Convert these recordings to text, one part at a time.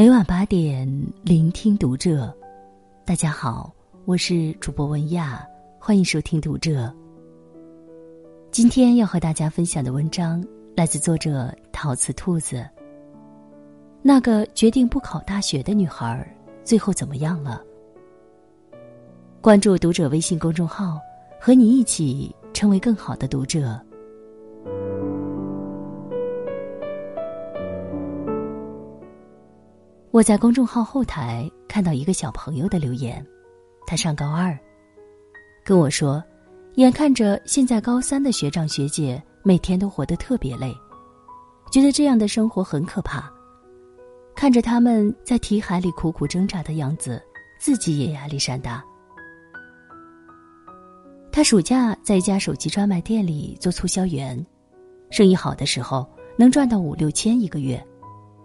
每晚八点，聆听读者。大家好，我是主播文亚，欢迎收听读者。今天要和大家分享的文章来自作者陶瓷兔子。那个决定不考大学的女孩，最后怎么样了？关注读者微信公众号，和你一起成为更好的读者。我在公众号后台看到一个小朋友的留言，他上高二，跟我说，眼看着现在高三的学长学姐每天都活得特别累，觉得这样的生活很可怕，看着他们在题海里苦苦挣扎的样子，自己也压力山大。他暑假在一家手机专卖店里做促销员，生意好的时候能赚到五六千一个月。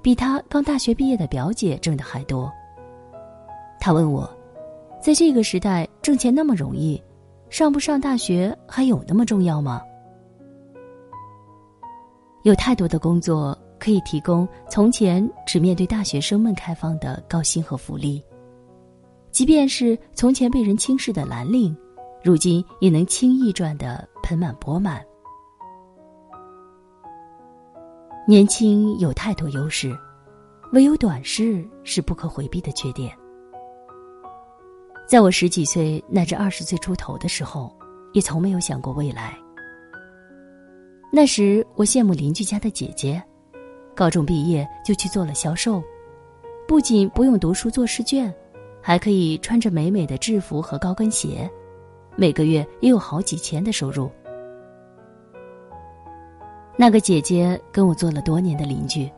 比他刚大学毕业的表姐挣的还多。他问我，在这个时代挣钱那么容易，上不上大学还有那么重要吗？有太多的工作可以提供从前只面对大学生们开放的高薪和福利，即便是从前被人轻视的蓝领，如今也能轻易赚得盆满钵满。年轻有太多优势，唯有短视是不可回避的缺点。在我十几岁乃至二十岁出头的时候，也从没有想过未来。那时我羡慕邻居家的姐姐，高中毕业就去做了销售，不仅不用读书做试卷，还可以穿着美美的制服和高跟鞋，每个月也有好几千的收入。那个姐姐跟我做了多年的邻居，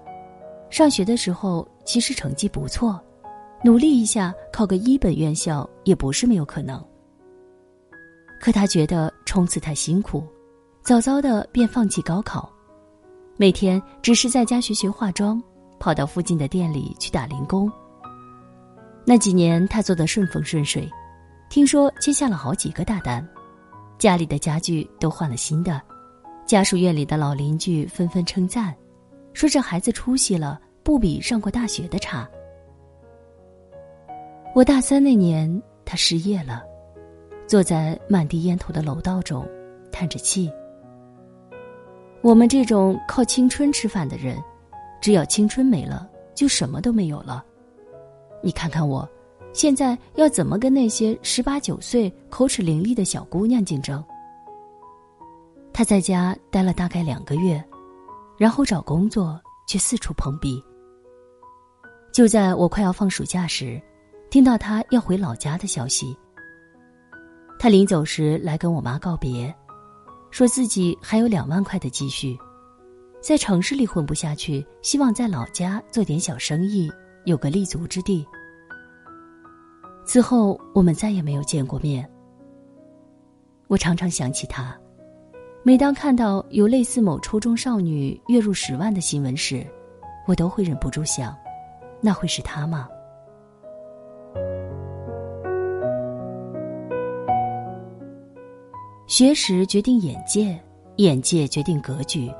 上学的时候其实成绩不错，努力一下考个一本院校也不是没有可能。可她觉得冲刺太辛苦，早早的便放弃高考，每天只是在家学学化妆，跑到附近的店里去打零工。那几年她做的顺风顺水，听说接下了好几个大单，家里的家具都换了新的。家属院里的老邻居纷纷称赞，说这孩子出息了，不比上过大学的差。我大三那年，他失业了，坐在满地烟头的楼道中，叹着气。我们这种靠青春吃饭的人，只要青春没了，就什么都没有了。你看看我，现在要怎么跟那些十八九岁口齿伶俐的小姑娘竞争？他在家待了大概两个月，然后找工作却四处碰壁。就在我快要放暑假时，听到他要回老家的消息。他临走时来跟我妈告别，说自己还有两万块的积蓄，在城市里混不下去，希望在老家做点小生意，有个立足之地。此后我们再也没有见过面。我常常想起他。每当看到有类似某初中少女月入十万的新闻时，我都会忍不住想，那会是她吗？学识决定眼界，眼界决定格局，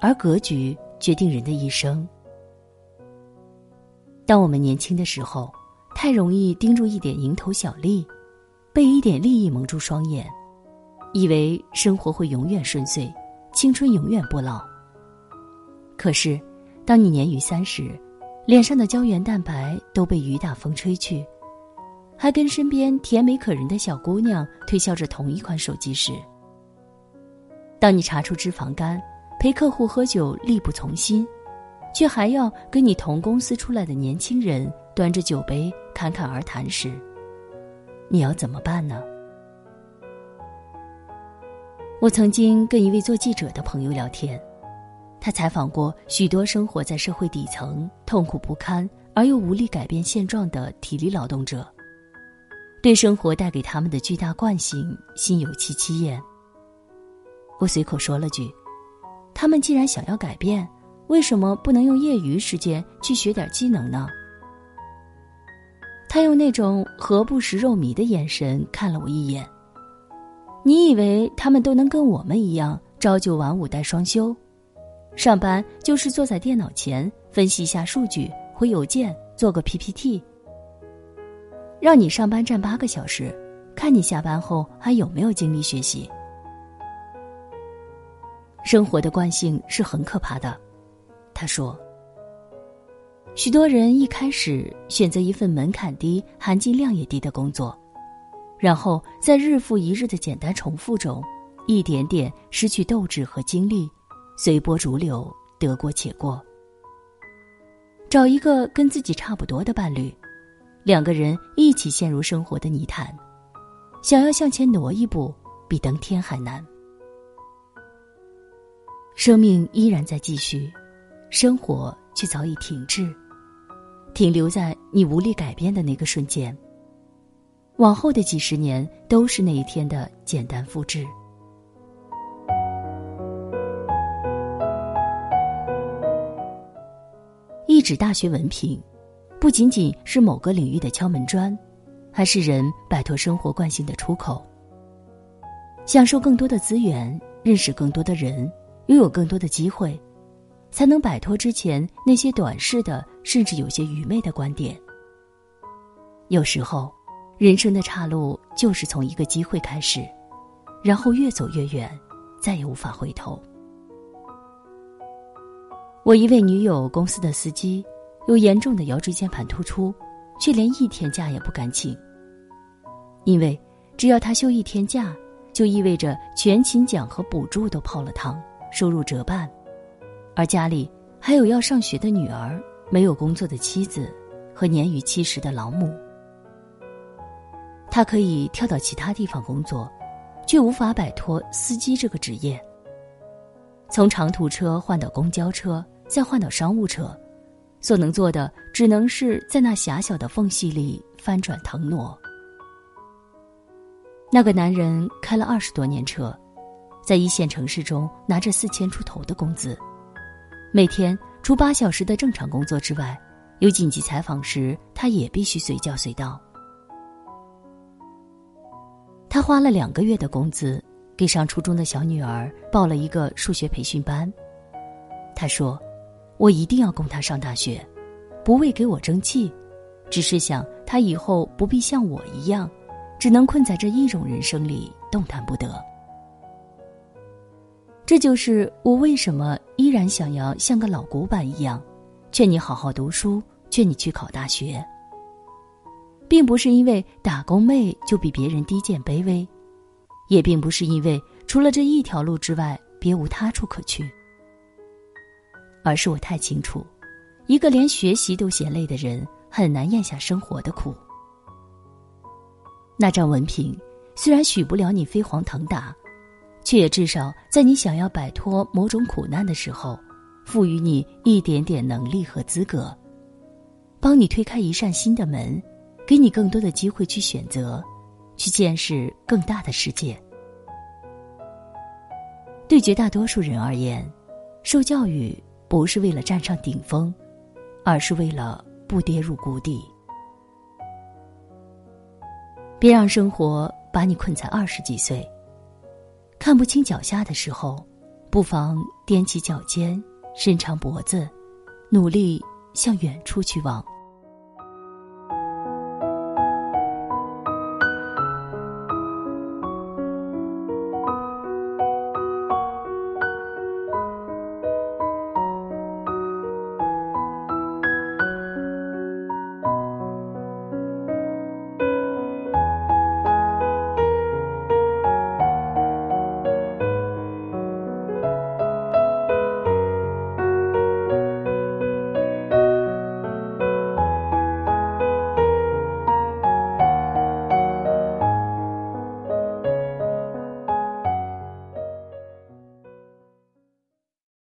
而格局决定人的一生。当我们年轻的时候，太容易盯住一点蝇头小利，被一点利益蒙住双眼。以为生活会永远顺遂，青春永远不老。可是，当你年逾三十，脸上的胶原蛋白都被雨打风吹去，还跟身边甜美可人的小姑娘推销着同一款手机时，当你查出脂肪肝，陪客户喝酒力不从心，却还要跟你同公司出来的年轻人端着酒杯侃侃而谈时，你要怎么办呢？我曾经跟一位做记者的朋友聊天，他采访过许多生活在社会底层、痛苦不堪而又无力改变现状的体力劳动者，对生活带给他们的巨大惯性心有戚戚焉。我随口说了句：“他们既然想要改变，为什么不能用业余时间去学点技能呢？”他用那种何不食肉糜的眼神看了我一眼。你以为他们都能跟我们一样朝九晚五带双休，上班就是坐在电脑前分析一下数据、回邮件、做个 PPT，让你上班站八个小时，看你下班后还有没有精力学习。生活的惯性是很可怕的，他说。许多人一开始选择一份门槛低、含金量也低的工作，然后在日复一日的简单重复中，一点点失去斗志和精力，随波逐流，得过且过。找一个跟自己差不多的伴侣，两个人一起陷入生活的泥潭，想要向前挪一步，比登天还难。生命依然在继续，生活却早已停滞。停留在你无力改变的那个瞬间。往后的几十年都是那一天的简单复制。一纸大学文凭，不仅仅是某个领域的敲门砖，还是人摆脱生活惯性的出口。享受更多的资源，认识更多的人，拥有更多的机会。才能摆脱之前那些短视的，甚至有些愚昧的观点。有时候，人生的岔路就是从一个机会开始，然后越走越远，再也无法回头。我一位女友公司的司机，有严重的腰椎间盘突出，却连一天假也不敢请。因为只要他休一天假，就意味着全勤奖和补助都泡了汤，收入折半。而家里还有要上学的女儿，没有工作的妻子，和年逾七十的老母。他可以跳到其他地方工作，却无法摆脱司机这个职业。从长途车换到公交车，再换到商务车，所能做的只能是在那狭小的缝隙里翻转腾挪。那个男人开了二十多年车，在一线城市中拿着四千出头的工资。每天除八小时的正常工作之外，有紧急采访时，他也必须随叫随到。他花了两个月的工资，给上初中的小女儿报了一个数学培训班。他说：“我一定要供她上大学，不为给我争气，只是想她以后不必像我一样，只能困在这一种人生里动弹不得。”这就是我为什么依然想要像个老古板一样，劝你好好读书，劝你去考大学。并不是因为打工妹就比别人低贱卑微，也并不是因为除了这一条路之外别无他处可去，而是我太清楚，一个连学习都嫌累的人，很难咽下生活的苦。那张文凭虽然许不了你飞黄腾达。却也至少在你想要摆脱某种苦难的时候，赋予你一点点能力和资格，帮你推开一扇新的门，给你更多的机会去选择，去见识更大的世界。对绝大多数人而言，受教育不是为了站上顶峰，而是为了不跌入谷底。别让生活把你困在二十几岁。看不清脚下的时候，不妨踮起脚尖，伸长脖子，努力向远处去望。